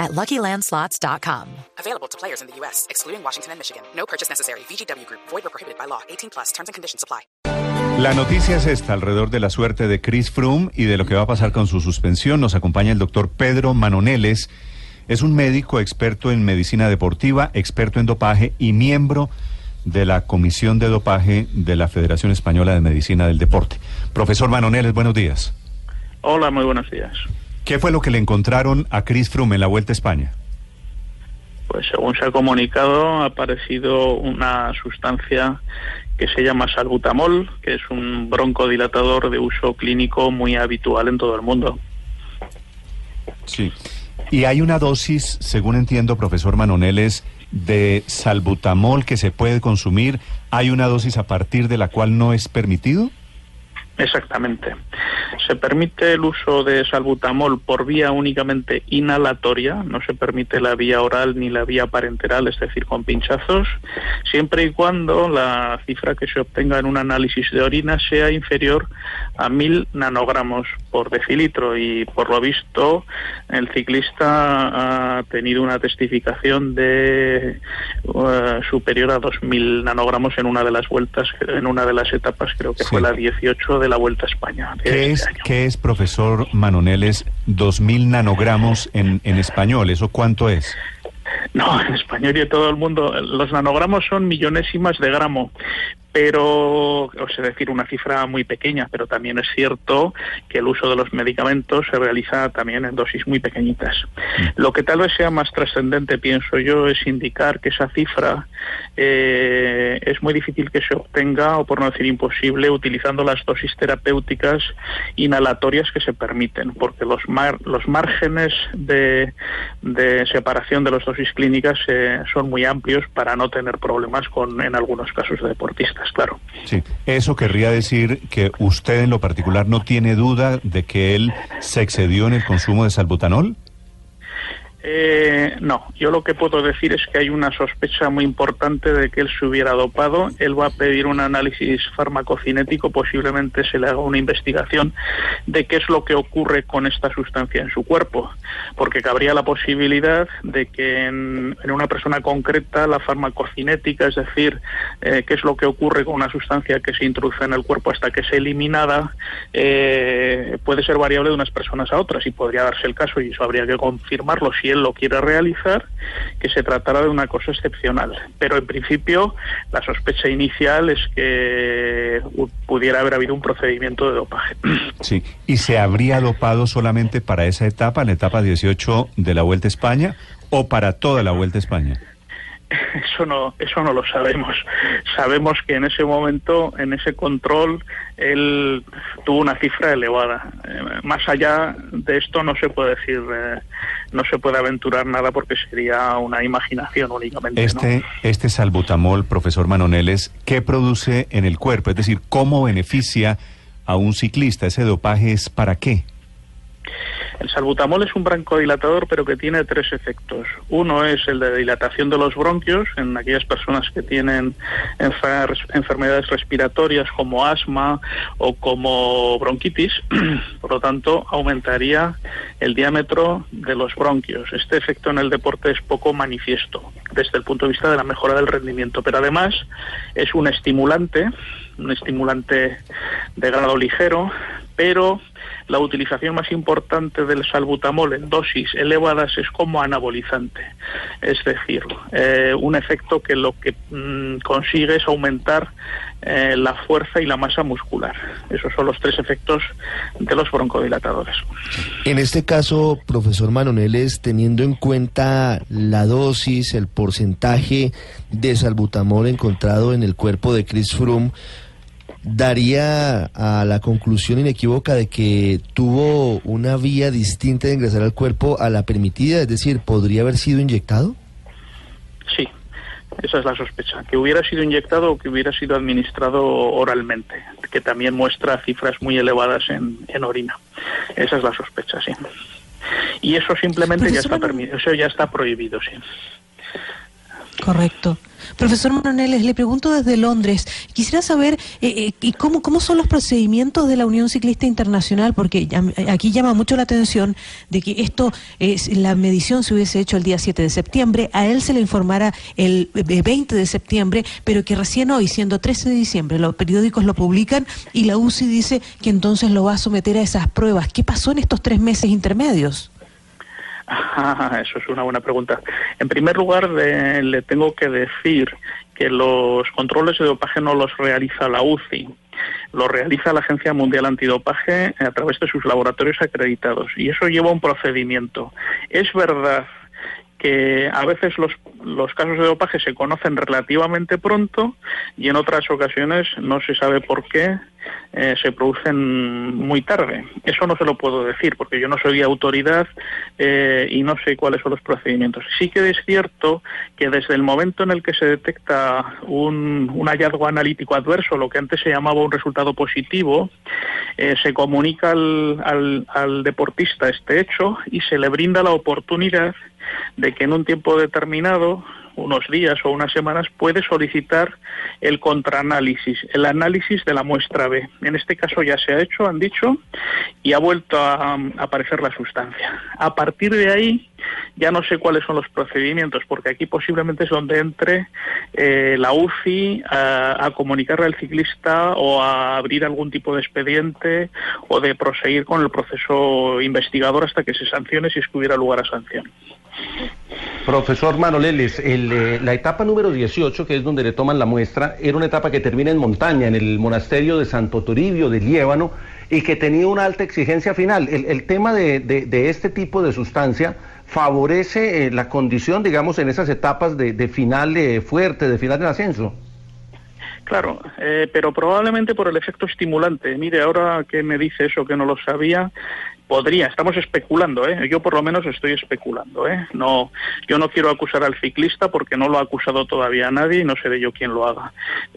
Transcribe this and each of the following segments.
at LuckyLandSlots.com. Available to players in the U.S., excluding Washington and Michigan. No purchase necessary. VGW Group. Void or prohibited by law. 18 plus. Terms and conditions apply. La noticia es esta alrededor de la suerte de Chris Froome y de lo que va a pasar con su suspensión. Nos acompaña el doctor Pedro Manoneles. Es un médico experto en medicina deportiva, experto en dopaje y miembro de la Comisión de Dopaje de la Federación Española de Medicina del Deporte. Profesor Manoneles, buenos días. Hola, muy buenos días. ¿Qué fue lo que le encontraron a Chris Froome en la Vuelta a España? Pues según se ha comunicado, ha aparecido una sustancia que se llama salbutamol, que es un broncodilatador de uso clínico muy habitual en todo el mundo. Sí. Y hay una dosis, según entiendo, profesor Manoneles, de salbutamol que se puede consumir. ¿Hay una dosis a partir de la cual no es permitido? Exactamente. Se permite el uso de salbutamol por vía únicamente inhalatoria, no se permite la vía oral ni la vía parenteral, es decir, con pinchazos, siempre y cuando la cifra que se obtenga en un análisis de orina sea inferior a mil nanogramos por decilitro y por lo visto el ciclista ha tenido una testificación de uh, superior a dos mil nanogramos en una de las vueltas, en una de las etapas, creo que Sí. fue la 18 de la Vuelta a España. de ¿Qué este. Qué es, profesor Manoneles, 2.000 nanogramos en, en español? ¿Eso cuánto es? No, en español y en todo el mundo. Los nanogramos son millonésimas de gramo, pero, o sea, decir, una cifra muy pequeña, pero también es cierto que el uso de los medicamentos se realiza también en dosis muy pequeñitas. Lo que tal vez sea más trascendente, pienso yo, es indicar que esa cifra eh, es muy difícil que se obtenga, o por no decir imposible, utilizando las dosis terapéuticas inhalatorias que se permiten, porque los, mar- los márgenes de, de separación de las dosis clínicas eh, son muy amplios para no tener problemas con, en algunos casos de deportistas, claro. Sí. Eso querría decir que usted en lo particular no tiene duda de que él se excedió en el consumo de salbutanol. Eh, no, yo lo que puedo decir es que hay una sospecha muy importante de que él se hubiera dopado. Él va a pedir un análisis farmacocinético, posiblemente se le haga una investigación de qué es lo que ocurre con esta sustancia en su cuerpo, porque cabría la posibilidad de que en, una persona concreta la farmacocinética, es decir, eh, qué es lo que ocurre con una sustancia que se introduce en el cuerpo hasta que es eliminada, eh, puede ser variable de unas personas a otras y podría darse el caso, y eso habría que confirmarlo lo quiere realizar, que se tratara de una cosa excepcional. Pero en principio la sospecha inicial es que pudiera haber habido un procedimiento de dopaje. Sí. ¿Y se habría dopado solamente para esa etapa, la etapa 18 de la Vuelta a España, o para toda la Vuelta a España? Eso no, eso no lo sabemos. Sabemos que en ese momento, en ese control, él tuvo una cifra elevada. Eh, más allá de esto no se puede decir, eh, no se puede aventurar nada porque sería una imaginación únicamente. Este, este salbutamol, profesor Manoneles, ¿qué produce en el cuerpo? Es decir, ¿cómo beneficia a un ciclista? ¿Ese dopaje es para qué? El salbutamol es un broncodilatador, pero que tiene tres efectos. Uno es el de dilatación de los bronquios en aquellas personas que tienen enfer- enfermedades respiratorias como asma o como bronquitis. Por lo tanto, aumentaría el diámetro de los bronquios. Este efecto en el deporte es poco manifiesto desde el punto de vista de la mejora del rendimiento, pero además es un estimulante, un estimulante de grado ligero, pero la utilización más importante del salbutamol en dosis elevadas es como anabolizante, es decir, eh, un efecto que lo que mm, consigue es aumentar eh, la fuerza y la masa muscular. Esos son los tres efectos de los broncodilatadores. En este caso, profesor Manoneles, teniendo en cuenta la dosis, el porcentaje de salbutamol encontrado en el cuerpo de Chris Froome, daría a la conclusión inequívoca de que tuvo una vía distinta de ingresar al cuerpo a la permitida, es decir, podría haber sido inyectado. Sí. esa es la sospecha, que hubiera sido inyectado o que hubiera sido administrado oralmente, que también muestra cifras muy elevadas en, en orina. Esa es la sospecha, sí. Y eso simplemente ya está permitido, eso ya está prohibido, sí. Correcto. Profesor Manoneles, le pregunto desde Londres, quisiera saber eh, eh, cómo, cómo son los procedimientos de la Unión Ciclista Internacional, porque aquí llama mucho la atención de que esto, es, la medición se hubiese hecho el día 7 de septiembre, a él se le informara el 20 de septiembre, pero que recién hoy, siendo 13 de diciembre, los periódicos lo publican y la UCI dice que entonces lo va a someter a esas pruebas. ¿Qué pasó en estos tres meses intermedios? eso es una buena pregunta. En primer lugar, le tengo que decir que los controles de dopaje no los realiza la UCI, los realiza la Agencia Mundial Antidopaje a través de sus laboratorios acreditados y eso lleva un procedimiento. Es verdad que a veces los, los casos de dopaje se conocen relativamente pronto y en otras ocasiones no se sabe por qué eh, se producen muy tarde. Eso no se lo puedo decir porque yo no soy autoridad eh, y no sé cuáles son los procedimientos. Sí que es cierto que desde el momento en el que se detecta un, hallazgo analítico adverso, lo que antes se llamaba un resultado positivo, eh, se comunica al, al, al deportista este hecho y se le brinda la oportunidad de que en un tiempo determinado unos días o unas semanas puede solicitar el contraanálisis, el análisis de la muestra B. En este caso ya se ha hecho, han dicho, y ha vuelto a, aparecer la sustancia. A partir de ahí ya no sé cuáles son los procedimientos, porque aquí posiblemente es donde entre eh, la UCI a, a, comunicarle al ciclista o a abrir algún tipo de expediente o de proseguir con el proceso investigador hasta que se sancione si es que hubiera lugar a sanción. Profesor Manoleles, el, eh, la etapa número 18, que es donde le toman la muestra, era una etapa que termina en montaña, en el monasterio de Santo Toribio de Liébano, y que tenía una alta exigencia final. El, tema de, este tipo de sustancia favorece eh, la condición, digamos, en esas etapas de, de final eh, fuerte, de final del ascenso. Claro, eh, pero probablemente por el efecto estimulante. Mire, ahora que me dice eso que no lo sabía, podría, estamos especulando, ¿eh? yo por lo menos estoy especulando. ¿eh? No, yo no quiero acusar al ciclista porque no lo ha acusado todavía nadie y no de yo quién lo haga.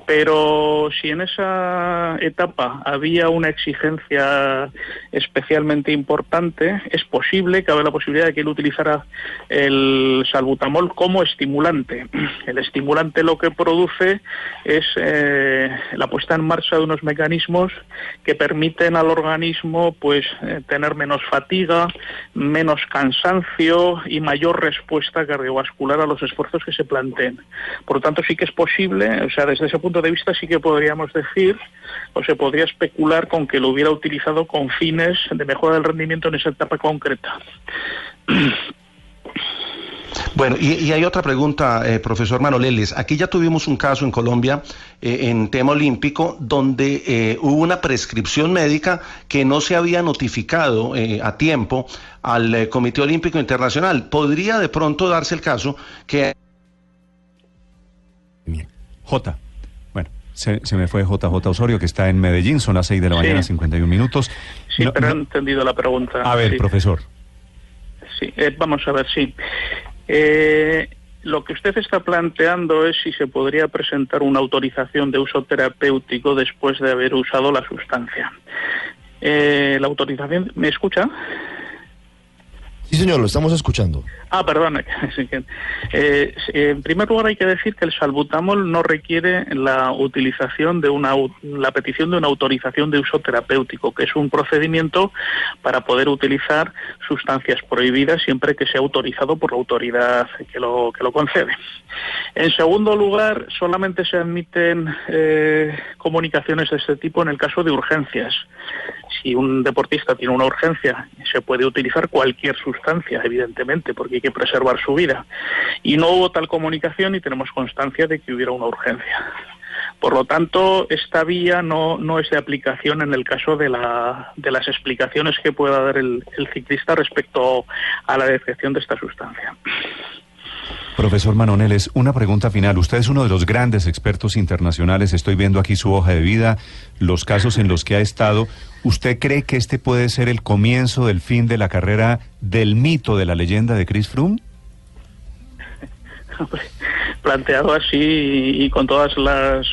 Pero si en esa etapa había una exigencia especialmente importante, es posible, cabe la posibilidad de que él utilizara el salbutamol como estimulante. El estimulante lo que produce es eh, la puesta en marcha de unos mecanismos que permiten al organismo pues eh, tener menos fatiga, menos cansancio y mayor respuesta cardiovascular a los esfuerzos que se planteen. Por lo tanto, sí que es posible, o sea, desde ese punto de vista sí que podríamos decir, o se podría especular con que lo hubiera utilizado con fines de mejora del rendimiento en esa etapa concreta. Bueno, y, y, hay otra pregunta, eh, profesor Manoleles. Aquí ya tuvimos un caso en Colombia, eh, en tema olímpico, donde eh, hubo una prescripción médica que no se había notificado eh, a tiempo al Comité Olímpico Internacional. ¿Podría de pronto darse el caso que... J. Bueno, se, se, me fue JJ Osorio, que está en Medellín, son las 6 de la mañana, sí. 51 minutos. Sí, no, pero no... he entendido la pregunta. A ver, sí. profesor. Sí, vamos a ver, sí. Eh, lo que usted está planteando es si se podría presentar una autorización de uso terapéutico después de haber usado la sustancia. Eh, la autorización, ¿me escucha? Sí, señor, lo estamos escuchando. Ah, perdón. Eh, en primer lugar, hay que decir que el salbutamol no requiere la utilización de una la petición de una autorización de uso terapéutico, que es un procedimiento para poder utilizar sustancias prohibidas siempre que sea autorizado por la autoridad que lo que lo concede. En segundo lugar, solamente se admiten eh, comunicaciones de este tipo en el caso de urgencias. Si un deportista tiene una urgencia, se puede utilizar cualquier sustancia, evidentemente, porque hay que preservar su vida. Y no hubo tal comunicación y tenemos constancia de que hubiera una urgencia. Por lo tanto, esta vía no, no es de aplicación en el caso de, la, de las explicaciones que pueda dar el ciclista respecto a la detección de esta sustancia. Profesor Manoneles, una pregunta final. Usted es uno de los grandes expertos internacionales. Estoy viendo aquí su hoja de vida, los casos en los que ha estado. ¿Usted cree que este puede ser el comienzo del fin de la carrera del mito de la leyenda de Chris Froome? planteado así y, con todas las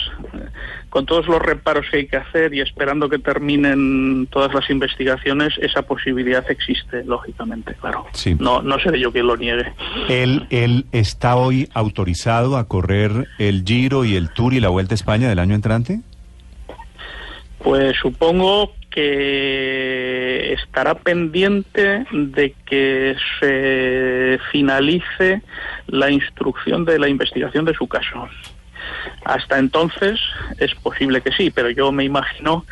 con todos los reparos que hay que hacer y esperando que terminen todas las investigaciones, esa posibilidad existe, lógicamente, claro. Sí. No, no seré yo quien lo niegue. ¿Él, ¿Él está hoy autorizado a correr el Giro y el Tour y la Vuelta a España del año entrante? Pues supongo que estará pendiente de que se finalice la instrucción de la investigación de su caso. Hasta entonces es posible que sí, pero yo me imagino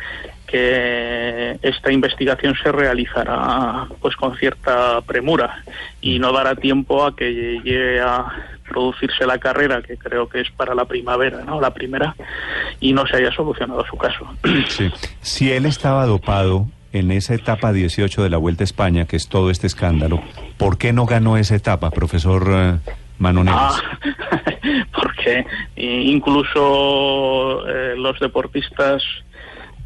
que esta investigación se realizará pues con cierta premura y no dará tiempo a que llegue a producirse la carrera que creo que es para la primavera, ¿no? La primera y no se haya solucionado su caso. Si él estaba dopado en esa etapa 18 de la Vuelta a España, que es todo este escándalo, ¿por qué no ganó esa etapa, profesor Ah, porque incluso eh, los deportistas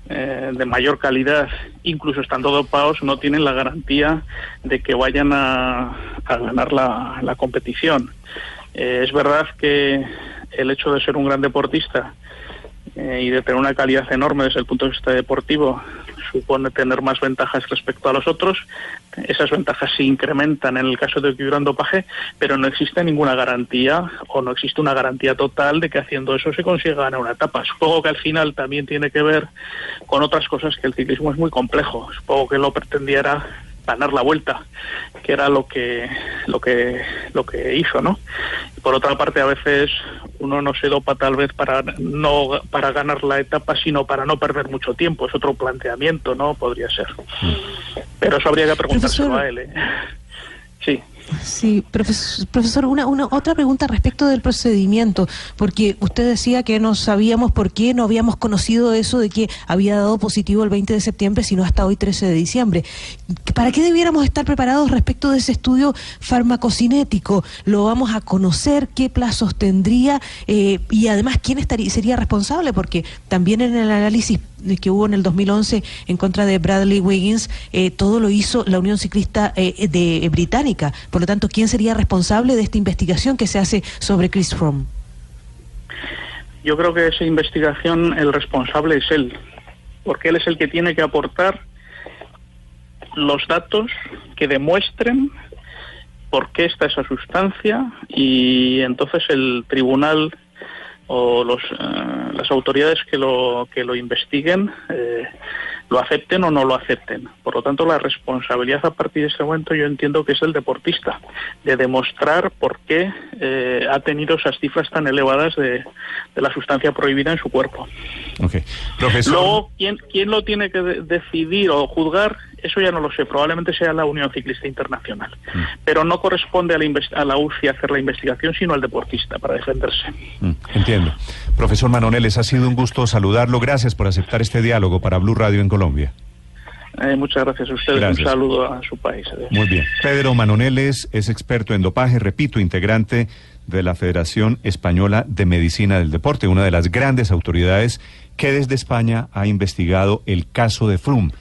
eh, de mayor calidad, incluso estando dopados, no tienen la garantía de que vayan a, ganar la, la competición. Eh, es verdad que el hecho de ser un gran deportista eh, y de tener una calidad enorme desde el punto de vista deportivo supone tener más ventajas respecto a los otros. Esas ventajas se incrementan en el caso de un dopaje, pero no existe ninguna garantía o no existe una garantía total de que haciendo eso se consiga ganar una etapa. Supongo que al final también tiene que ver con otras cosas que el ciclismo es muy complejo. Supongo que lo pretendiera ganar la vuelta, que era lo que lo que lo que hizo, ¿no? Por otra parte, a veces uno no se dopa tal vez para no para ganar la etapa, sino para no perder mucho tiempo. Es otro planteamiento, ¿no? Podría ser. Pero eso habría que preguntárselo Profesor. a él. ¿eh? Sí. Profesor, una, una otra pregunta respecto del procedimiento, porque usted decía que no sabíamos por qué no habíamos conocido eso de que había dado positivo el 20 de septiembre, sino hasta hoy 13 de diciembre. ¿Para qué debiéramos estar preparados respecto de ese estudio farmacocinético? ¿Lo vamos a conocer? ¿Qué plazos tendría? Eh, y además, ¿quién estaría, sería responsable? Porque también en el análisis que hubo en el 2011 en contra de Bradley Wiggins, eh, todo lo hizo la Unión Ciclista eh, de, Británica. Por lo tanto, ¿quién sería responsable de esta investigación que se hace sobre Chris Froome? Yo creo que esa investigación el responsable es él, porque él es el que tiene que aportar los datos que demuestren por qué está esa sustancia y entonces el tribunal o los, eh, las autoridades que lo, que lo investiguen eh, lo acepten o no lo acepten. Por lo tanto, la responsabilidad a partir de ese momento yo entiendo que es el deportista, de demostrar por qué eh, ha tenido esas cifras tan elevadas de, de, la sustancia prohibida en su cuerpo. Okay. Profesor... Luego, ¿quién, ¿quién lo tiene que de decidir o juzgar? Eso ya no lo sé, probablemente sea la Unión Ciclista Internacional. Mm. Pero no corresponde a la, a la, UCI hacer la investigación, sino al deportista para defenderse. Mm, entiendo. Profesor Manoneles, ha sido un gusto saludarlo. Gracias por aceptar este diálogo para Blue Radio en Colombia. Eh, muchas gracias a ustedes. Gracias. Un saludo a su país. Adiós. Muy bien. Pedro Manoneles es experto en dopaje, repito, integrante de la Federación Española de Medicina del Deporte, una de las grandes autoridades que desde España ha investigado el caso de Froome.